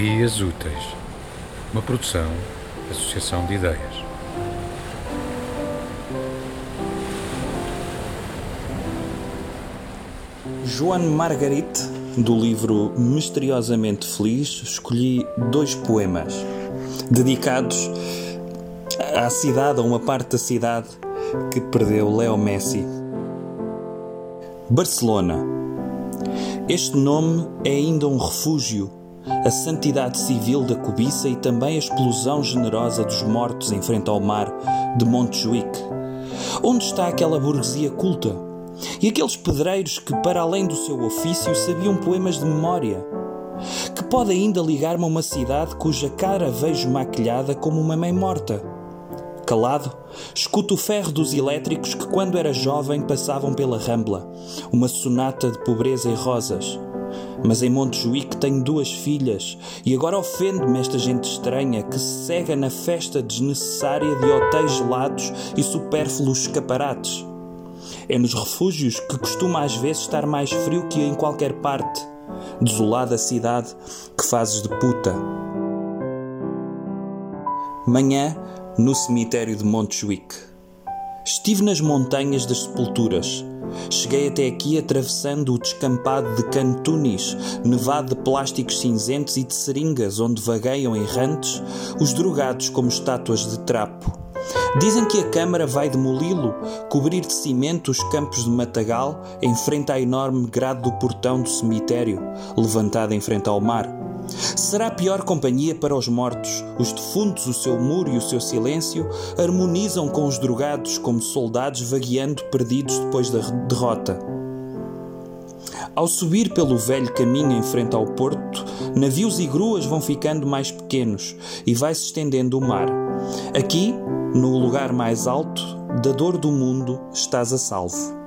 Dias Úteis, uma produção, associação de ideias. Joan Marguerite, do livro Misteriosamente Feliz, escolhi dois poemas dedicados à cidade, a uma parte da cidade que perdeu Leo Messi. Barcelona. Este nome é ainda um refúgio, a santidade civil da cobiça e também a explosão generosa dos mortos em frente ao mar de Montjuic. Onde está aquela burguesia culta? E aqueles pedreiros que, para além do seu ofício, sabiam poemas de memória? Que pode ainda ligar-me a uma cidade cuja cara vejo maquilhada como uma mãe morta? Calado, escuto o ferro dos elétricos que, quando era jovem, passavam pela Rambla, uma sonata de pobreza e rosas. Mas em Montjuic tenho duas filhas e agora ofendo-me esta gente estranha que se cega na festa desnecessária de hotéis gelados e supérfluos escaparates. É nos refúgios que costuma às vezes estar mais frio que em qualquer parte. Desolada cidade que fazes de puta. Manhã no cemitério de Montjuic. Estive nas montanhas das sepulturas. Cheguei até aqui atravessando o descampado de Cantunis, nevado de plásticos cinzentos e de seringas, onde vagueiam errantes os drogados como estátuas de trapo. Dizem que a Câmara vai demoli-lo, cobrir de cimento os campos de matagal em frente à enorme grade do portão do cemitério, levantado em frente ao mar. Será pior companhia para os mortos. Os defuntos, o seu muro e o seu silêncio harmonizam com os drogados como soldados vagueando perdidos depois da derrota. Ao subir pelo velho caminho em frente ao porto, navios e gruas vão ficando mais pequenos e vai-se estendendo o mar. Aqui, no lugar mais alto, da dor do mundo estás a salvo.